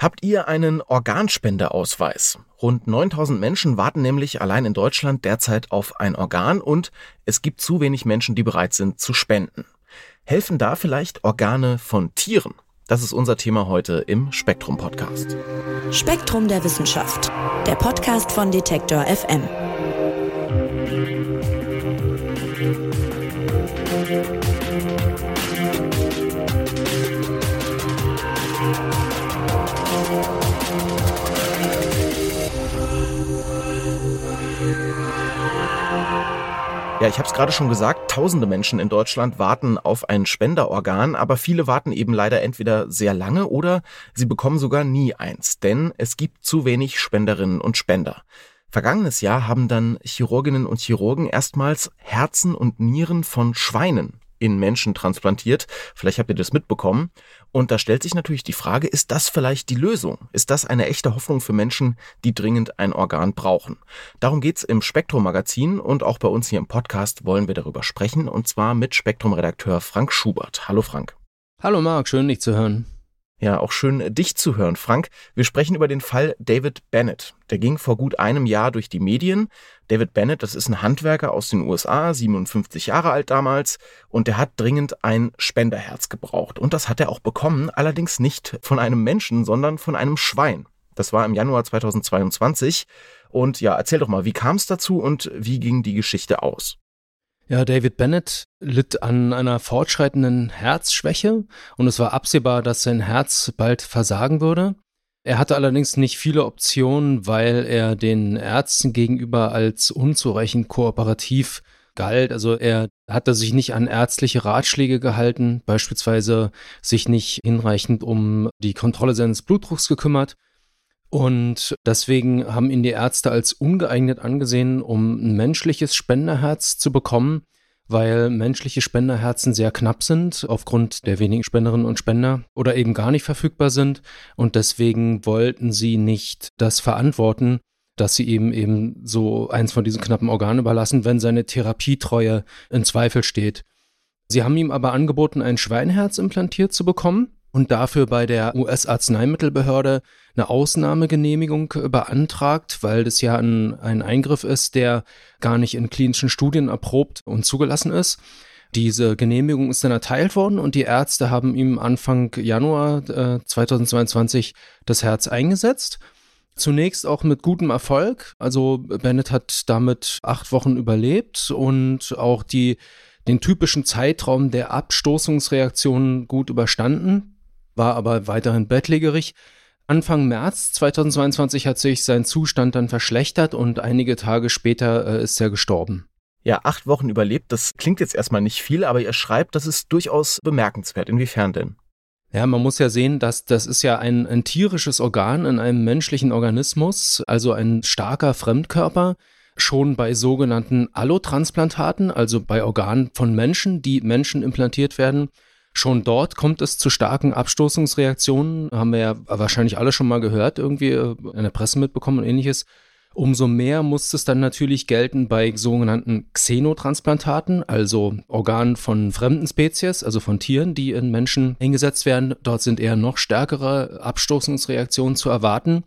Habt ihr einen Organspendeausweis? Rund 9000 Menschen warten nämlich allein in Deutschland derzeit auf ein Organ und es gibt zu wenig Menschen, die bereit sind zu spenden. Helfen da vielleicht Organe von Tieren? Das ist unser Thema heute im Spektrum Podcast. Spektrum der Wissenschaft, der Podcast von Detektor FM. Ja, ich habe es gerade schon gesagt, tausende Menschen in Deutschland warten auf ein Spenderorgan, aber viele warten eben leider entweder sehr lange oder sie bekommen sogar nie eins, denn es gibt zu wenig Spenderinnen und Spender. Vergangenes Jahr haben dann Chirurginnen und Chirurgen erstmals Herzen und Nieren von Schweinen in Menschen transplantiert. Vielleicht habt ihr das mitbekommen. Und da stellt sich natürlich die Frage, ist das vielleicht die Lösung? Ist das eine echte Hoffnung für Menschen, die dringend ein Organ brauchen? Darum geht's im Spektrum Magazin und auch bei uns hier im Podcast wollen wir darüber sprechen und zwar mit Spektrum Redakteur Frank Schubert. Hallo Frank. Hallo Marc, schön dich zu hören. Ja, auch schön dich zu hören, Frank. Wir sprechen über den Fall David Bennett. Der ging vor gut einem Jahr durch die Medien. David Bennett, das ist ein Handwerker aus den USA, 57 Jahre alt damals, und der hat dringend ein Spenderherz gebraucht. Und das hat er auch bekommen, allerdings nicht von einem Menschen, sondern von einem Schwein. Das war im Januar 2022. Und ja, erzähl doch mal, wie kam es dazu und wie ging die Geschichte aus? Ja, David Bennett litt an einer fortschreitenden Herzschwäche und es war absehbar, dass sein Herz bald versagen würde. Er hatte allerdings nicht viele Optionen, weil er den Ärzten gegenüber als unzureichend kooperativ galt. Also er hatte sich nicht an ärztliche Ratschläge gehalten, beispielsweise sich nicht hinreichend um die Kontrolle seines Blutdrucks gekümmert. Und deswegen haben ihn die Ärzte als ungeeignet angesehen, um ein menschliches Spenderherz zu bekommen, weil menschliche Spenderherzen sehr knapp sind, aufgrund der wenigen Spenderinnen und Spender oder eben gar nicht verfügbar sind. Und deswegen wollten sie nicht das verantworten, dass sie ihm eben so eins von diesen knappen Organen überlassen, wenn seine Therapietreue in Zweifel steht. Sie haben ihm aber angeboten, ein Schweinherz implantiert zu bekommen und dafür bei der US-Arzneimittelbehörde eine Ausnahmegenehmigung beantragt, weil das ja ein, ein Eingriff ist, der gar nicht in klinischen Studien erprobt und zugelassen ist. Diese Genehmigung ist dann erteilt worden und die Ärzte haben ihm Anfang Januar äh, 2022 das Herz eingesetzt. Zunächst auch mit gutem Erfolg. Also Bennett hat damit acht Wochen überlebt und auch die, den typischen Zeitraum der Abstoßungsreaktionen gut überstanden war aber weiterhin bettlägerig. Anfang März 2022 hat sich sein Zustand dann verschlechtert und einige Tage später äh, ist er gestorben. Ja, acht Wochen überlebt, das klingt jetzt erstmal nicht viel, aber ihr schreibt, das ist durchaus bemerkenswert. Inwiefern denn? Ja, man muss ja sehen, dass das ist ja ein, ein tierisches Organ in einem menschlichen Organismus, also ein starker Fremdkörper. Schon bei sogenannten Allotransplantaten, also bei Organen von Menschen, die Menschen implantiert werden, Schon dort kommt es zu starken Abstoßungsreaktionen, haben wir ja wahrscheinlich alle schon mal gehört, irgendwie äh, in der Presse mitbekommen und ähnliches. Umso mehr muss es dann natürlich gelten bei sogenannten Xenotransplantaten, also Organen von fremden Spezies, also von Tieren, die in Menschen eingesetzt werden. Dort sind eher noch stärkere Abstoßungsreaktionen zu erwarten.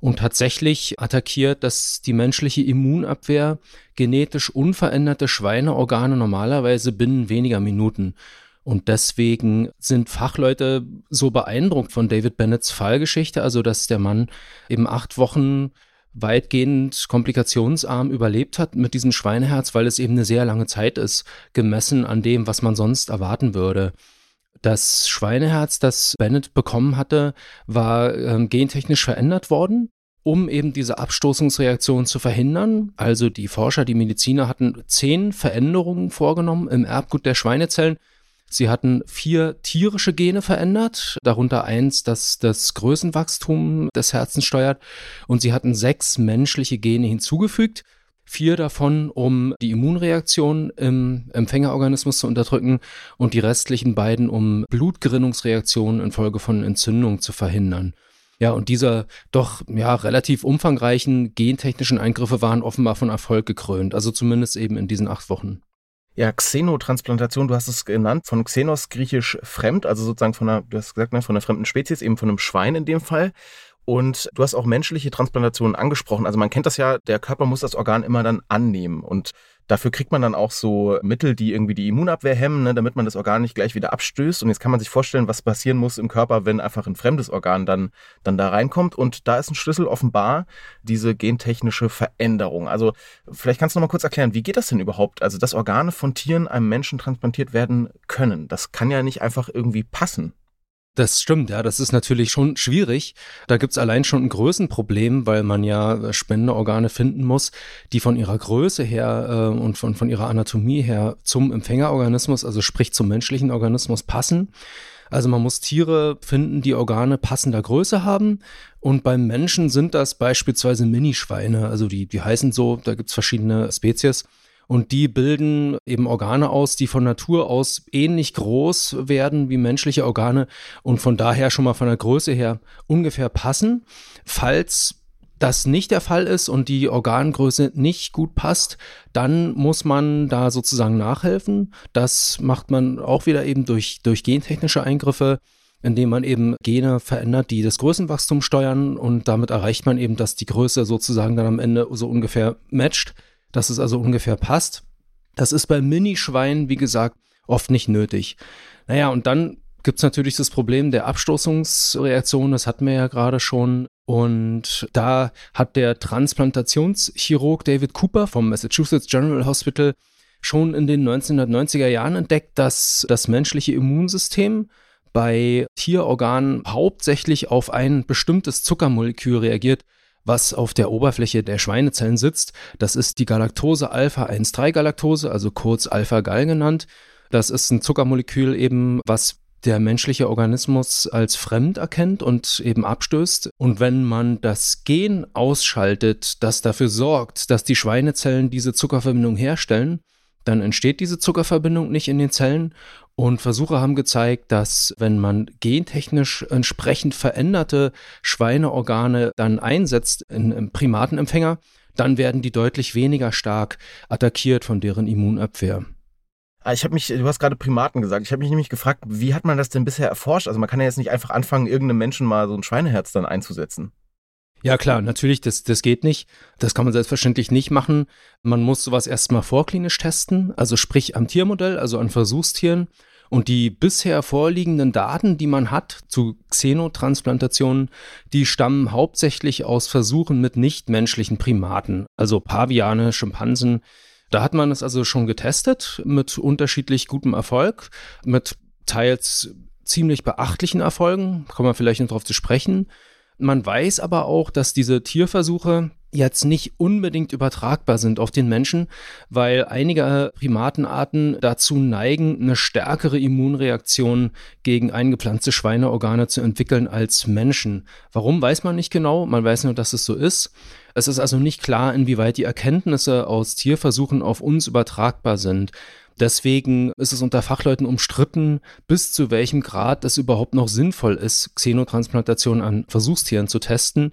Und tatsächlich attackiert das die menschliche Immunabwehr genetisch unveränderte Schweineorgane normalerweise binnen weniger Minuten. Und deswegen sind Fachleute so beeindruckt von David Bennetts Fallgeschichte, also dass der Mann eben acht Wochen weitgehend komplikationsarm überlebt hat mit diesem Schweineherz, weil es eben eine sehr lange Zeit ist, gemessen an dem, was man sonst erwarten würde. Das Schweineherz, das Bennett bekommen hatte, war äh, gentechnisch verändert worden, um eben diese Abstoßungsreaktion zu verhindern. Also die Forscher, die Mediziner hatten zehn Veränderungen vorgenommen im Erbgut der Schweinezellen, Sie hatten vier tierische Gene verändert, darunter eins, das das Größenwachstum des Herzens steuert. Und sie hatten sechs menschliche Gene hinzugefügt. Vier davon, um die Immunreaktion im Empfängerorganismus zu unterdrücken und die restlichen beiden, um Blutgerinnungsreaktionen infolge von Entzündung zu verhindern. Ja, und diese doch ja relativ umfangreichen gentechnischen Eingriffe waren offenbar von Erfolg gekrönt, also zumindest eben in diesen acht Wochen. Ja, Xenotransplantation, du hast es genannt, von Xenos griechisch fremd, also sozusagen von einer, du hast gesagt, ne, von einer fremden Spezies, eben von einem Schwein in dem Fall. Und du hast auch menschliche Transplantationen angesprochen. Also man kennt das ja, der Körper muss das Organ immer dann annehmen. Und dafür kriegt man dann auch so Mittel, die irgendwie die Immunabwehr hemmen, ne, damit man das Organ nicht gleich wieder abstößt. Und jetzt kann man sich vorstellen, was passieren muss im Körper, wenn einfach ein fremdes Organ dann, dann da reinkommt. Und da ist ein Schlüssel offenbar diese gentechnische Veränderung. Also vielleicht kannst du noch mal kurz erklären, wie geht das denn überhaupt? Also, dass Organe von Tieren einem Menschen transplantiert werden können. Das kann ja nicht einfach irgendwie passen. Das stimmt, ja, das ist natürlich schon schwierig. Da gibt's allein schon ein Größenproblem, weil man ja Spenderorgane finden muss, die von ihrer Größe her äh, und von, von ihrer Anatomie her zum Empfängerorganismus, also sprich zum menschlichen Organismus passen. Also man muss Tiere finden, die Organe passender Größe haben. Und beim Menschen sind das beispielsweise Minischweine, also die, die heißen so, da gibt's verschiedene Spezies. Und die bilden eben Organe aus, die von Natur aus ähnlich groß werden wie menschliche Organe und von daher schon mal von der Größe her ungefähr passen. Falls das nicht der Fall ist und die Organgröße nicht gut passt, dann muss man da sozusagen nachhelfen. Das macht man auch wieder eben durch, durch gentechnische Eingriffe, indem man eben Gene verändert, die das Größenwachstum steuern und damit erreicht man eben, dass die Größe sozusagen dann am Ende so ungefähr matcht dass es also ungefähr passt. Das ist bei Minischweinen, wie gesagt, oft nicht nötig. Naja, und dann gibt es natürlich das Problem der Abstoßungsreaktion, das hatten wir ja gerade schon. Und da hat der Transplantationschirurg David Cooper vom Massachusetts General Hospital schon in den 1990er Jahren entdeckt, dass das menschliche Immunsystem bei Tierorganen hauptsächlich auf ein bestimmtes Zuckermolekül reagiert, was auf der Oberfläche der Schweinezellen sitzt. Das ist die Galaktose Alpha-1,3-Galaktose, also kurz Alpha-Gal genannt. Das ist ein Zuckermolekül eben, was der menschliche Organismus als fremd erkennt und eben abstößt. Und wenn man das Gen ausschaltet, das dafür sorgt, dass die Schweinezellen diese Zuckerverbindung herstellen, dann entsteht diese Zuckerverbindung nicht in den Zellen. Und Versuche haben gezeigt, dass wenn man gentechnisch entsprechend veränderte Schweineorgane dann einsetzt in, in Primatenempfänger, dann werden die deutlich weniger stark attackiert von deren Immunabwehr. Ah, ich habe mich, du hast gerade Primaten gesagt. Ich habe mich nämlich gefragt, wie hat man das denn bisher erforscht? Also man kann ja jetzt nicht einfach anfangen, irgendeinem Menschen mal so ein Schweineherz dann einzusetzen. Ja, klar, natürlich, das, das geht nicht. Das kann man selbstverständlich nicht machen. Man muss sowas erstmal vorklinisch testen, also sprich am Tiermodell, also an Versuchstieren. Und die bisher vorliegenden Daten, die man hat zu Xenotransplantationen, die stammen hauptsächlich aus Versuchen mit nichtmenschlichen Primaten, also Paviane, Schimpansen. Da hat man es also schon getestet mit unterschiedlich gutem Erfolg, mit teils ziemlich beachtlichen Erfolgen, kommen wir vielleicht noch darauf zu sprechen. Man weiß aber auch, dass diese Tierversuche jetzt nicht unbedingt übertragbar sind auf den Menschen, weil einige Primatenarten dazu neigen, eine stärkere Immunreaktion gegen eingepflanzte Schweineorgane zu entwickeln als Menschen. Warum weiß man nicht genau, man weiß nur, dass es so ist. Es ist also nicht klar, inwieweit die Erkenntnisse aus Tierversuchen auf uns übertragbar sind. Deswegen ist es unter Fachleuten umstritten, bis zu welchem Grad es überhaupt noch sinnvoll ist, Xenotransplantation an Versuchstieren zu testen.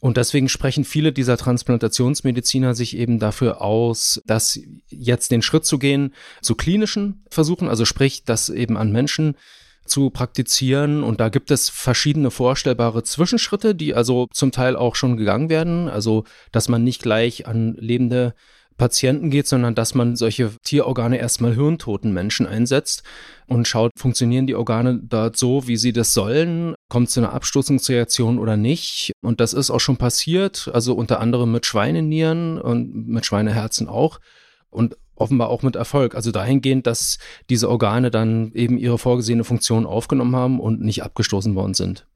Und deswegen sprechen viele dieser Transplantationsmediziner sich eben dafür aus, dass jetzt den Schritt zu gehen zu klinischen Versuchen, also sprich, das eben an Menschen zu praktizieren. Und da gibt es verschiedene vorstellbare Zwischenschritte, die also zum Teil auch schon gegangen werden. Also, dass man nicht gleich an lebende Patienten geht, sondern dass man solche Tierorgane erstmal hirntoten Menschen einsetzt und schaut, funktionieren die Organe dort so, wie sie das sollen? Kommt es zu einer Abstoßungsreaktion oder nicht? Und das ist auch schon passiert, also unter anderem mit Schweinenieren und mit Schweineherzen auch. Und offenbar auch mit Erfolg. Also dahingehend, dass diese Organe dann eben ihre vorgesehene Funktion aufgenommen haben und nicht abgestoßen worden sind.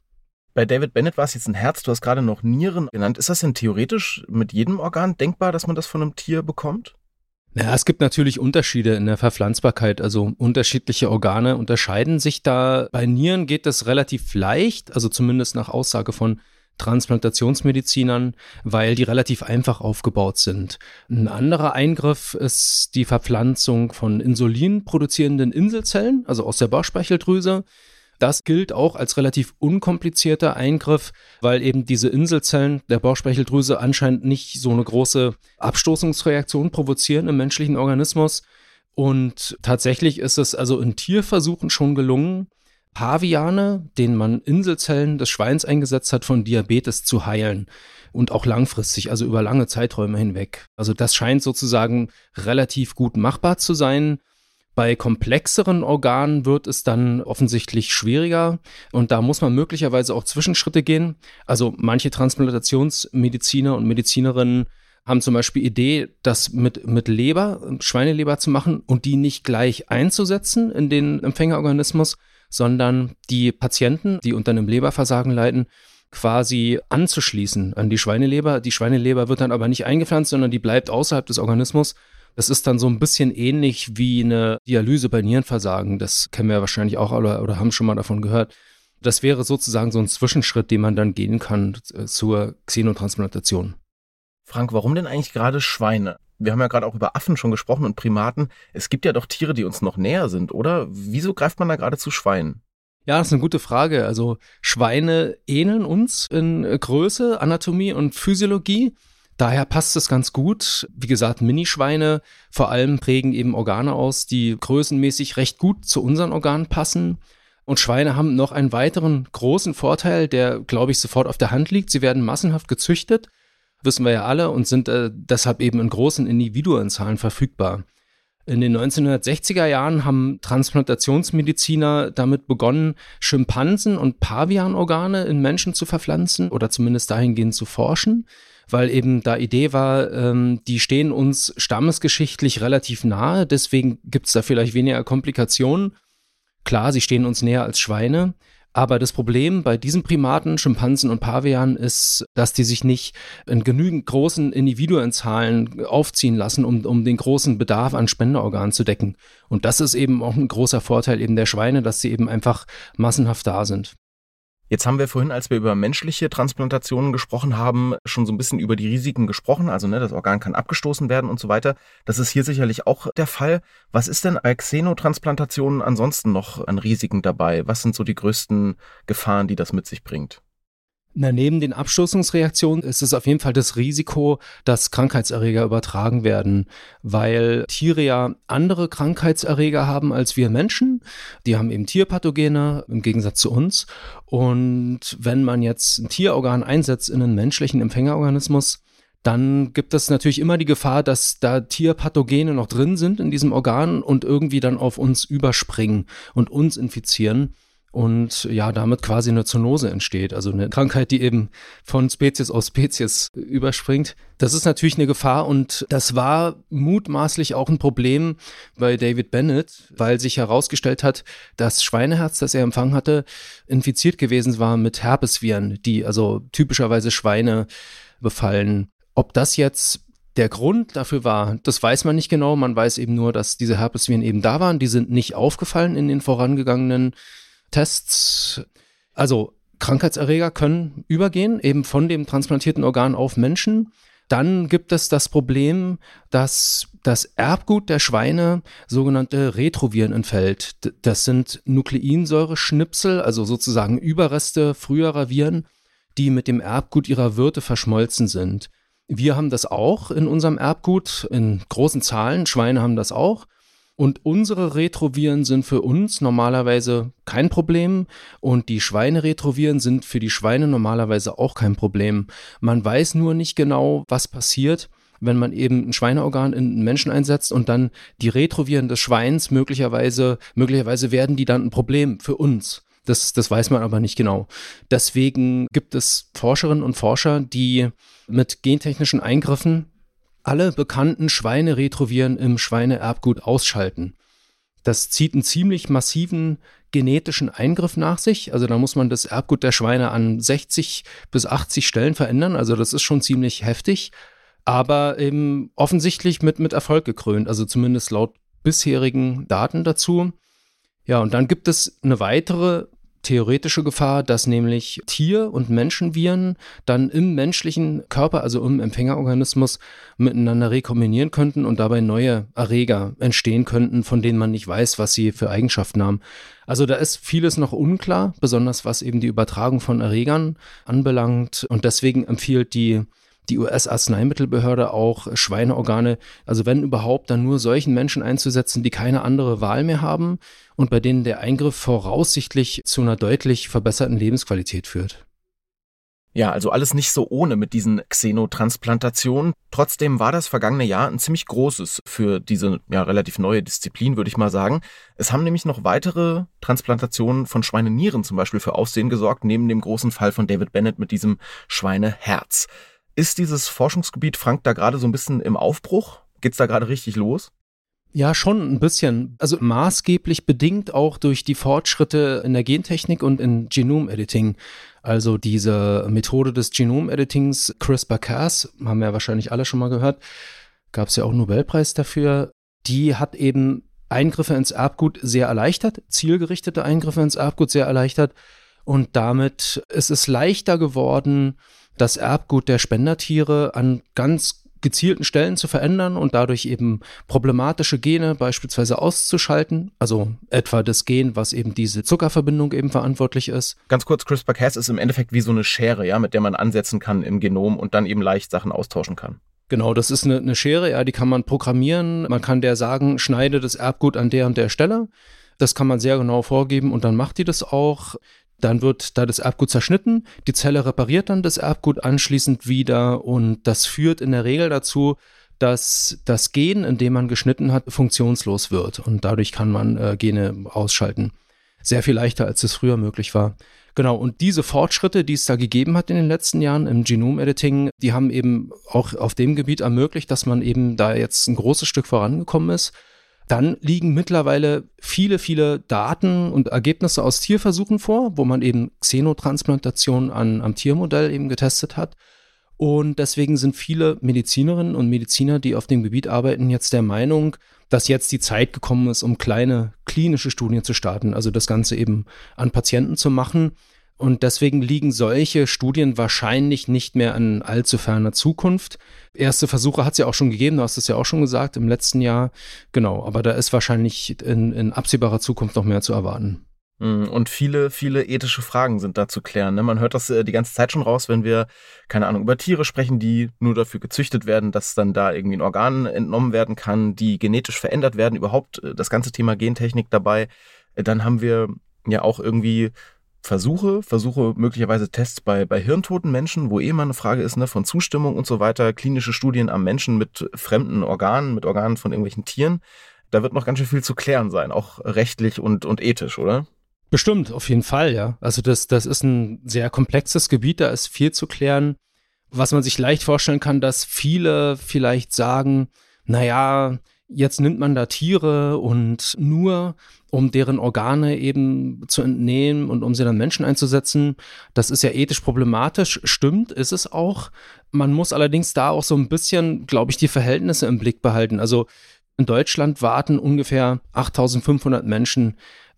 Bei David Bennett war es jetzt ein Herz, du hast gerade noch Nieren genannt. Ist das denn theoretisch mit jedem Organ denkbar, dass man das von einem Tier bekommt? Ja, es gibt natürlich Unterschiede in der Verpflanzbarkeit. Also unterschiedliche Organe unterscheiden sich da. Bei Nieren geht das relativ leicht, also zumindest nach Aussage von Transplantationsmedizinern, weil die relativ einfach aufgebaut sind. Ein anderer Eingriff ist die Verpflanzung von Insulin produzierenden Inselzellen, also aus der Bauchspeicheldrüse. Das gilt auch als relativ unkomplizierter Eingriff, weil eben diese Inselzellen der Bauchspeicheldrüse anscheinend nicht so eine große Abstoßungsreaktion provozieren im menschlichen Organismus. Und tatsächlich ist es also in Tierversuchen schon gelungen, Paviane, denen man Inselzellen des Schweins eingesetzt hat, von Diabetes zu heilen. Und auch langfristig, also über lange Zeiträume hinweg. Also das scheint sozusagen relativ gut machbar zu sein. Bei komplexeren Organen wird es dann offensichtlich schwieriger und da muss man möglicherweise auch Zwischenschritte gehen. Also manche Transplantationsmediziner und Medizinerinnen haben zum Beispiel Idee, das mit, mit Leber, Schweineleber zu machen und die nicht gleich einzusetzen in den Empfängerorganismus, sondern die Patienten, die unter einem Leberversagen leiden, quasi anzuschließen an die Schweineleber. Die Schweineleber wird dann aber nicht eingepflanzt, sondern die bleibt außerhalb des Organismus. Das ist dann so ein bisschen ähnlich wie eine Dialyse bei Nierenversagen. Das kennen wir wahrscheinlich auch oder, oder haben schon mal davon gehört. Das wäre sozusagen so ein Zwischenschritt, den man dann gehen kann äh, zur Xenotransplantation. Frank, warum denn eigentlich gerade Schweine? Wir haben ja gerade auch über Affen schon gesprochen und Primaten. Es gibt ja doch Tiere, die uns noch näher sind, oder? Wieso greift man da gerade zu Schweinen? Ja, das ist eine gute Frage. Also Schweine ähneln uns in Größe, Anatomie und Physiologie. Daher passt es ganz gut. Wie gesagt, Minischweine vor allem prägen eben Organe aus, die größenmäßig recht gut zu unseren Organen passen. Und Schweine haben noch einen weiteren großen Vorteil, der, glaube ich, sofort auf der Hand liegt. Sie werden massenhaft gezüchtet wissen wir ja alle, und sind äh, deshalb eben in großen Individuenzahlen verfügbar. In den 1960er Jahren haben Transplantationsmediziner damit begonnen, Schimpansen und Pavianorgane in Menschen zu verpflanzen oder zumindest dahingehend zu forschen, weil eben da Idee war, ähm, die stehen uns stammesgeschichtlich relativ nahe, deswegen gibt es da vielleicht weniger Komplikationen. Klar, sie stehen uns näher als Schweine, aber das Problem bei diesen Primaten, Schimpansen und Pavianen ist, dass die sich nicht in genügend großen Individuenzahlen aufziehen lassen, um, um den großen Bedarf an Spenderorganen zu decken. Und das ist eben auch ein großer Vorteil eben der Schweine, dass sie eben einfach massenhaft da sind. Jetzt haben wir vorhin, als wir über menschliche Transplantationen gesprochen haben, schon so ein bisschen über die Risiken gesprochen. Also ne, das Organ kann abgestoßen werden und so weiter. Das ist hier sicherlich auch der Fall. Was ist denn bei Xenotransplantationen ansonsten noch an Risiken dabei? Was sind so die größten Gefahren, die das mit sich bringt? Na, neben den Abstoßungsreaktionen ist es auf jeden Fall das Risiko, dass Krankheitserreger übertragen werden, weil Tiere ja andere Krankheitserreger haben als wir Menschen. Die haben eben Tierpathogene im Gegensatz zu uns. Und wenn man jetzt ein Tierorgan einsetzt in einen menschlichen Empfängerorganismus, dann gibt es natürlich immer die Gefahr, dass da Tierpathogene noch drin sind in diesem Organ und irgendwie dann auf uns überspringen und uns infizieren und ja, damit quasi eine Zoonose entsteht, also eine Krankheit, die eben von Spezies auf Spezies überspringt. Das ist natürlich eine Gefahr und das war mutmaßlich auch ein Problem bei David Bennett, weil sich herausgestellt hat, das Schweineherz, das er empfangen hatte, infiziert gewesen war mit Herpesviren, die also typischerweise Schweine befallen. Ob das jetzt der Grund dafür war, das weiß man nicht genau. Man weiß eben nur, dass diese Herpesviren eben da waren. Die sind nicht aufgefallen in den vorangegangenen Tests, also Krankheitserreger können übergehen, eben von dem transplantierten Organ auf Menschen. Dann gibt es das Problem, dass das Erbgut der Schweine sogenannte Retroviren entfällt. Das sind Nukleinsäureschnipsel, also sozusagen Überreste früherer Viren, die mit dem Erbgut ihrer Wirte verschmolzen sind. Wir haben das auch in unserem Erbgut in großen Zahlen. Schweine haben das auch. Und unsere Retroviren sind für uns normalerweise kein Problem und die Schweineretroviren sind für die Schweine normalerweise auch kein Problem. Man weiß nur nicht genau, was passiert, wenn man eben ein Schweineorgan in einen Menschen einsetzt und dann die Retroviren des Schweins möglicherweise, möglicherweise werden die dann ein Problem für uns. Das, das weiß man aber nicht genau. Deswegen gibt es Forscherinnen und Forscher, die mit gentechnischen Eingriffen alle bekannten Schweineretroviren im Schweineerbgut ausschalten. Das zieht einen ziemlich massiven genetischen Eingriff nach sich. Also da muss man das Erbgut der Schweine an 60 bis 80 Stellen verändern. Also das ist schon ziemlich heftig, aber eben offensichtlich mit, mit Erfolg gekrönt. Also zumindest laut bisherigen Daten dazu. Ja, und dann gibt es eine weitere theoretische Gefahr, dass nämlich Tier- und Menschenviren dann im menschlichen Körper, also im Empfängerorganismus, miteinander rekombinieren könnten und dabei neue Erreger entstehen könnten, von denen man nicht weiß, was sie für Eigenschaften haben. Also da ist vieles noch unklar, besonders was eben die Übertragung von Erregern anbelangt. Und deswegen empfiehlt die die US-Arzneimittelbehörde auch Schweineorgane, also wenn überhaupt, dann nur solchen Menschen einzusetzen, die keine andere Wahl mehr haben und bei denen der Eingriff voraussichtlich zu einer deutlich verbesserten Lebensqualität führt. Ja, also alles nicht so ohne mit diesen Xenotransplantationen. Trotzdem war das vergangene Jahr ein ziemlich großes für diese ja relativ neue Disziplin, würde ich mal sagen. Es haben nämlich noch weitere Transplantationen von Schweinenieren zum Beispiel für Aufsehen gesorgt, neben dem großen Fall von David Bennett mit diesem Schweineherz. Ist dieses Forschungsgebiet, Frank, da gerade so ein bisschen im Aufbruch? Geht's da gerade richtig los? Ja, schon ein bisschen. Also maßgeblich bedingt auch durch die Fortschritte in der Gentechnik und in Genomediting. Also diese Methode des Genomeditings CRISPR-Cas, haben wir ja wahrscheinlich alle schon mal gehört, gab es ja auch einen Nobelpreis dafür. Die hat eben Eingriffe ins Erbgut sehr erleichtert, zielgerichtete Eingriffe ins Erbgut sehr erleichtert. Und damit ist es leichter geworden, das Erbgut der Spendertiere an ganz gezielten Stellen zu verändern und dadurch eben problematische Gene beispielsweise auszuschalten. Also etwa das Gen, was eben diese Zuckerverbindung eben verantwortlich ist. Ganz kurz, CRISPR-Cas ist im Endeffekt wie so eine Schere, ja, mit der man ansetzen kann im Genom und dann eben leicht Sachen austauschen kann. Genau, das ist eine, eine Schere, ja, die kann man programmieren. Man kann der sagen, schneide das Erbgut an der und der Stelle. Das kann man sehr genau vorgeben und dann macht die das auch. Dann wird da das Erbgut zerschnitten, die Zelle repariert dann das Erbgut anschließend wieder und das führt in der Regel dazu, dass das Gen, in dem man geschnitten hat, funktionslos wird und dadurch kann man äh, Gene ausschalten. Sehr viel leichter, als es früher möglich war. Genau, und diese Fortschritte, die es da gegeben hat in den letzten Jahren im Genomediting, die haben eben auch auf dem Gebiet ermöglicht, dass man eben da jetzt ein großes Stück vorangekommen ist. Dann liegen mittlerweile viele, viele Daten und Ergebnisse aus Tierversuchen vor, wo man eben Xenotransplantation an, am Tiermodell eben getestet hat. Und deswegen sind viele Medizinerinnen und Mediziner, die auf dem Gebiet arbeiten, jetzt der Meinung, dass jetzt die Zeit gekommen ist, um kleine klinische Studien zu starten, also das Ganze eben an Patienten zu machen. Und deswegen liegen solche Studien wahrscheinlich nicht mehr in allzu ferner Zukunft. Erste Versuche hat es ja auch schon gegeben, du hast es ja auch schon gesagt, im letzten Jahr. Genau, aber da ist wahrscheinlich in, in absehbarer Zukunft noch mehr zu erwarten. Mm, und viele, viele ethische Fragen sind da zu klären. Ne? Man hört das äh, die ganze Zeit schon raus, wenn wir, keine Ahnung, über Tiere sprechen, die nur dafür gezüchtet werden, dass dann da irgendwie ein Organ entnommen werden kann, die genetisch verändert werden, überhaupt äh, das ganze Thema Gentechnik dabei. Äh, dann haben wir ja auch irgendwie Versuche, Versuche möglicherweise Tests bei, bei hirntoten Menschen, wo eh immer eine Frage ist, ne, von Zustimmung und so weiter, klinische Studien am Menschen mit fremden Organen, mit Organen von irgendwelchen Tieren. Da wird noch ganz schön viel zu klären sein, auch rechtlich und, und ethisch, oder? Bestimmt, auf jeden Fall, ja. Also das, das ist ein sehr komplexes Gebiet, da ist viel zu klären. Was man sich leicht vorstellen kann, dass viele vielleicht sagen, naja, jetzt nimmt man da Tiere und nur um deren Organe eben zu entnehmen und um sie dann Menschen einzusetzen. Das ist ja ethisch problematisch. Stimmt, ist es auch. Man muss allerdings da auch so ein bisschen, glaube ich, die Verhältnisse im Blick behalten. Also in Deutschland warten ungefähr 8500 Menschen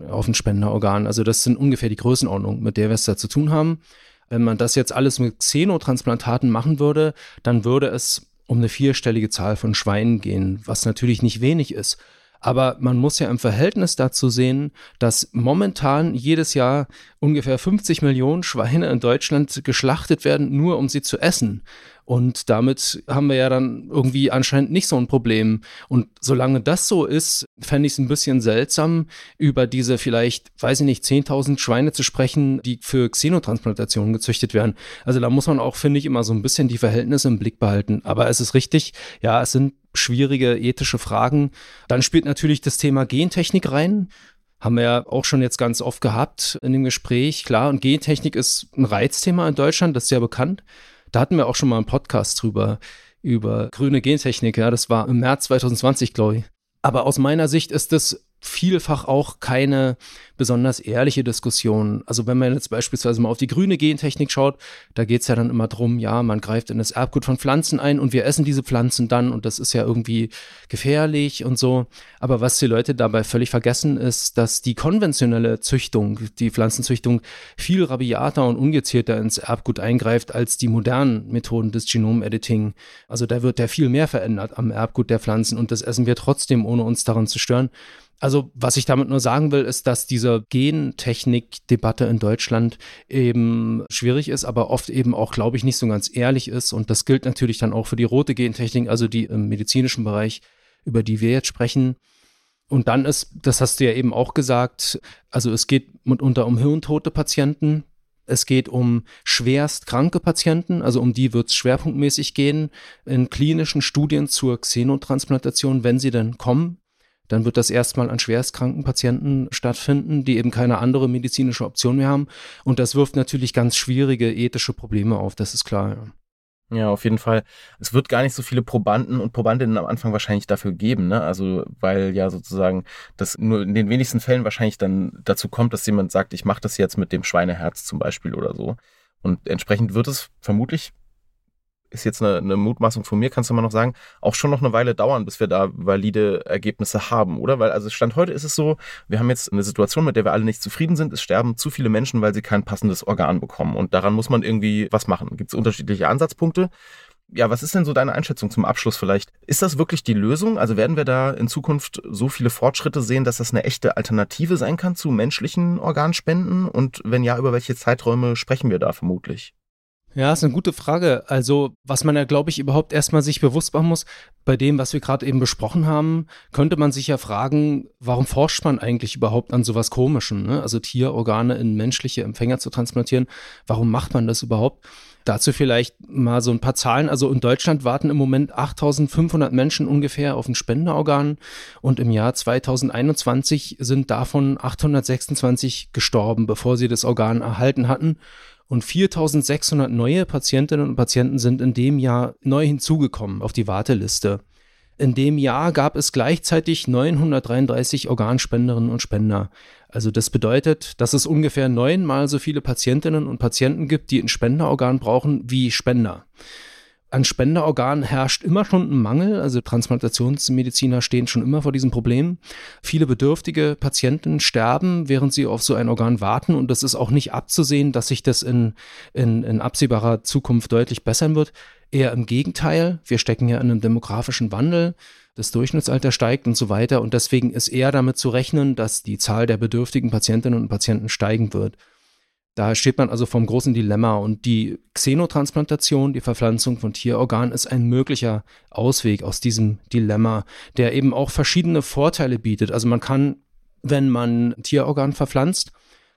auf ein Spenderorgan. Also das sind ungefähr die Größenordnung, mit der wir es da zu tun haben. Wenn man das jetzt alles mit Xenotransplantaten machen würde, dann würde es um eine vierstellige Zahl von Schweinen gehen, was natürlich nicht wenig ist. Aber man muss ja im Verhältnis dazu sehen, dass momentan jedes Jahr ungefähr 50 Millionen Schweine in Deutschland geschlachtet werden, nur um sie zu essen. Und damit haben wir ja dann irgendwie anscheinend nicht so ein Problem. Und solange das so ist, fände ich es ein bisschen seltsam, über diese vielleicht, weiß ich nicht, 10.000 Schweine zu sprechen, die für Xenotransplantationen gezüchtet werden. Also da muss man auch, finde ich, immer so ein bisschen die Verhältnisse im Blick behalten. Aber es ist richtig, ja, es sind schwierige ethische Fragen. Dann spielt natürlich das Thema Gentechnik rein. Haben wir ja auch schon jetzt ganz oft gehabt in dem Gespräch. Klar, und Gentechnik ist ein Reizthema in Deutschland, das ist sehr bekannt. Da hatten wir auch schon mal einen Podcast drüber, über grüne Gentechnik. Ja, das war im März 2020, glaube ich. Aber aus meiner Sicht ist das vielfach auch keine besonders ehrliche Diskussion. Also wenn man jetzt beispielsweise mal auf die grüne Gentechnik schaut, da geht es ja dann immer drum, ja, man greift in das Erbgut von Pflanzen ein und wir essen diese Pflanzen dann und das ist ja irgendwie gefährlich und so. Aber was die Leute dabei völlig vergessen ist, dass die konventionelle Züchtung, die Pflanzenzüchtung viel rabiater und ungezielter ins Erbgut eingreift als die modernen Methoden des Genomediting. Also da wird ja viel mehr verändert am Erbgut der Pflanzen und das essen wir trotzdem, ohne uns daran zu stören. Also was ich damit nur sagen will, ist, dass diese Gentechnik-Debatte in Deutschland eben schwierig ist, aber oft eben auch, glaube ich, nicht so ganz ehrlich ist. Und das gilt natürlich dann auch für die rote Gentechnik, also die im medizinischen Bereich, über die wir jetzt sprechen. Und dann ist, das hast du ja eben auch gesagt, also es geht mitunter um hirntote Patienten. Es geht um schwerst kranke Patienten, also um die wird es schwerpunktmäßig gehen in klinischen Studien zur Xenotransplantation, wenn sie dann kommen dann wird das erstmal an schwerstkranken Patienten stattfinden, die eben keine andere medizinische Option mehr haben. Und das wirft natürlich ganz schwierige ethische Probleme auf, das ist klar. Ja, auf jeden Fall. Es wird gar nicht so viele Probanden und Probandinnen am Anfang wahrscheinlich dafür geben, ne? Also, weil ja sozusagen das nur in den wenigsten Fällen wahrscheinlich dann dazu kommt, dass jemand sagt, ich mache das jetzt mit dem Schweineherz zum Beispiel oder so. Und entsprechend wird es vermutlich ist jetzt eine, eine Mutmaßung von mir, kannst du mal noch sagen, auch schon noch eine Weile dauern, bis wir da valide Ergebnisse haben, oder? Weil also Stand heute ist es so, wir haben jetzt eine Situation, mit der wir alle nicht zufrieden sind. Es sterben zu viele Menschen, weil sie kein passendes Organ bekommen. Und daran muss man irgendwie was machen. Gibt es unterschiedliche Ansatzpunkte? Ja, was ist denn so deine Einschätzung zum Abschluss vielleicht? Ist das wirklich die Lösung? Also werden wir da in Zukunft so viele Fortschritte sehen, dass das eine echte Alternative sein kann zu menschlichen Organspenden? Und wenn ja, über welche Zeiträume sprechen wir da vermutlich? Ja, ist eine gute Frage. Also, was man ja, glaube ich, überhaupt erstmal sich bewusst machen muss, bei dem, was wir gerade eben besprochen haben, könnte man sich ja fragen, warum forscht man eigentlich überhaupt an sowas Komischem? Ne? Also Tierorgane in menschliche Empfänger zu transplantieren. Warum macht man das überhaupt? Dazu vielleicht mal so ein paar Zahlen. Also in Deutschland warten im Moment 8500 Menschen ungefähr auf ein Spenderorgan und im Jahr 2021 sind davon 826 gestorben, bevor sie das Organ erhalten hatten und 4600 neue Patientinnen und Patienten sind in dem Jahr neu hinzugekommen auf die Warteliste. In dem Jahr gab es gleichzeitig 933 Organspenderinnen und Spender. Also das bedeutet, dass es ungefähr neunmal so viele Patientinnen und Patienten gibt, die ein Spenderorgan brauchen, wie Spender. An Spenderorganen herrscht immer schon ein Mangel, also Transplantationsmediziner stehen schon immer vor diesem Problem. Viele bedürftige Patienten sterben, während sie auf so ein Organ warten und das ist auch nicht abzusehen, dass sich das in, in, in absehbarer Zukunft deutlich bessern wird. Eher im Gegenteil, wir stecken ja in einem demografischen Wandel das Durchschnittsalter steigt und so weiter. Und deswegen ist eher damit zu rechnen, dass die Zahl der bedürftigen Patientinnen und Patienten steigen wird. Da steht man also vom großen Dilemma und die Xenotransplantation, die Verpflanzung von Tierorganen ist ein möglicher Ausweg aus diesem Dilemma, der eben auch verschiedene Vorteile bietet. Also man kann, wenn man Tierorgan verpflanzt,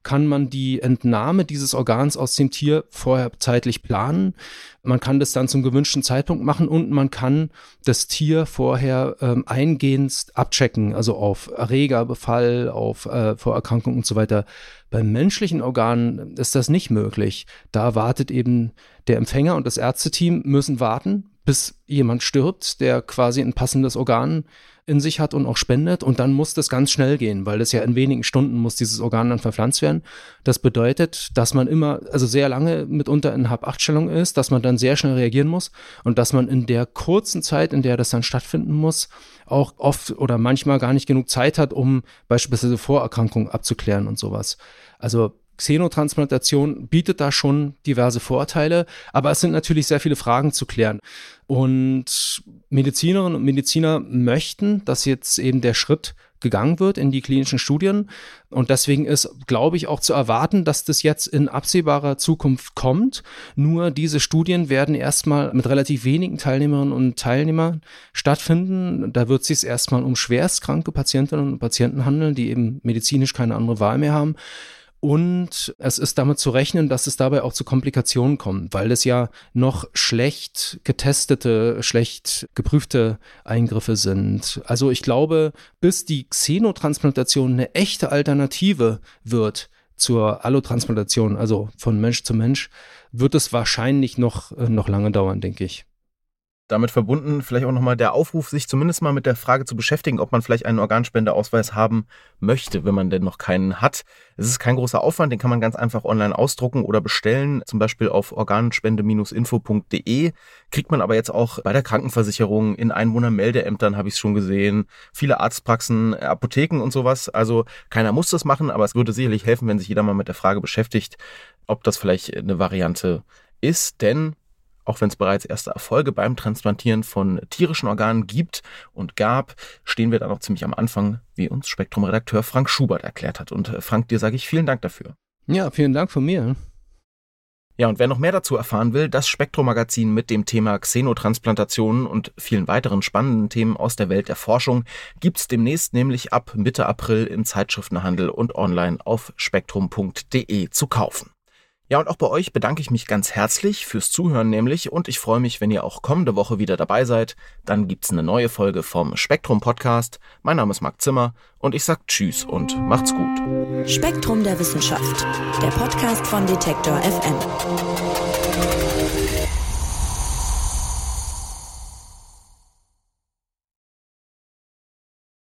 kann man die Entnahme dieses Organs aus dem Tier vorher zeitlich planen. Man kann das dann zum gewünschten Zeitpunkt machen und man kann das Tier vorher ähm, eingehend abchecken, also auf Erregerbefall, auf äh, Vorerkrankungen und so weiter. Beim menschlichen Organ ist das nicht möglich. Da wartet eben der Empfänger und das Ärzteteam müssen warten, bis jemand stirbt, der quasi ein passendes Organ in sich hat und auch spendet und dann muss das ganz schnell gehen, weil das ja in wenigen Stunden muss dieses Organ dann verpflanzt werden. Das bedeutet, dass man immer, also sehr lange mitunter in Hab-8-Stellung ist, dass man dann sehr schnell reagieren muss und dass man in der kurzen Zeit, in der das dann stattfinden muss, auch oft oder manchmal gar nicht genug Zeit hat, um beispielsweise Vorerkrankungen abzuklären und sowas. Also Xenotransplantation bietet da schon diverse Vorteile, aber es sind natürlich sehr viele Fragen zu klären. Und Medizinerinnen und Mediziner möchten, dass jetzt eben der Schritt gegangen wird in die klinischen Studien. Und deswegen ist, glaube ich, auch zu erwarten, dass das jetzt in absehbarer Zukunft kommt. Nur diese Studien werden erstmal mit relativ wenigen Teilnehmerinnen und Teilnehmern stattfinden. Da wird es sich erstmal um schwerstkranke Patientinnen und Patienten handeln, die eben medizinisch keine andere Wahl mehr haben. Und es ist damit zu rechnen, dass es dabei auch zu Komplikationen kommt, weil es ja noch schlecht getestete, schlecht geprüfte Eingriffe sind. Also ich glaube, bis die Xenotransplantation eine echte Alternative wird zur Allotransplantation, also von Mensch zu Mensch, wird es wahrscheinlich noch, äh, noch lange dauern, denke ich damit verbunden vielleicht auch nochmal der Aufruf, sich zumindest mal mit der Frage zu beschäftigen, ob man vielleicht einen Organspendeausweis haben möchte, wenn man denn noch keinen hat. Es ist kein großer Aufwand, den kann man ganz einfach online ausdrucken oder bestellen, zum Beispiel auf organspende-info.de. Kriegt man aber jetzt auch bei der Krankenversicherung, in Einwohnermeldeämtern habe ich es schon gesehen, viele Arztpraxen, Apotheken und sowas. Also keiner muss das machen, aber es würde sicherlich helfen, wenn sich jeder mal mit der Frage beschäftigt, ob das vielleicht eine Variante ist, denn Auch wenn es bereits erste Erfolge beim Transplantieren von tierischen Organen gibt und gab, stehen wir da noch ziemlich am Anfang, wie uns Spektrum-Redakteur Frank Schubert erklärt hat. Und äh, Frank, dir sage ich vielen Dank dafür. Ja, vielen Dank von mir. Ja, und wer noch mehr dazu erfahren will, das Spektrum-Magazin mit dem Thema Xenotransplantationen und vielen weiteren spannenden Themen aus der Welt der Forschung gibt's demnächst nämlich ab Mitte April im Zeitschriftenhandel und online auf spektrum.de zu kaufen. Ja, und auch bei euch bedanke ich mich ganz herzlich fürs Zuhören nämlich und ich freue mich, wenn ihr auch kommende Woche wieder dabei seid. Dann gibt's eine neue Folge vom Spektrum Podcast. Mein Name ist Marc Zimmer und ich sag Tschüss und macht's gut. Spektrum der Wissenschaft, der Podcast von Detektor FM.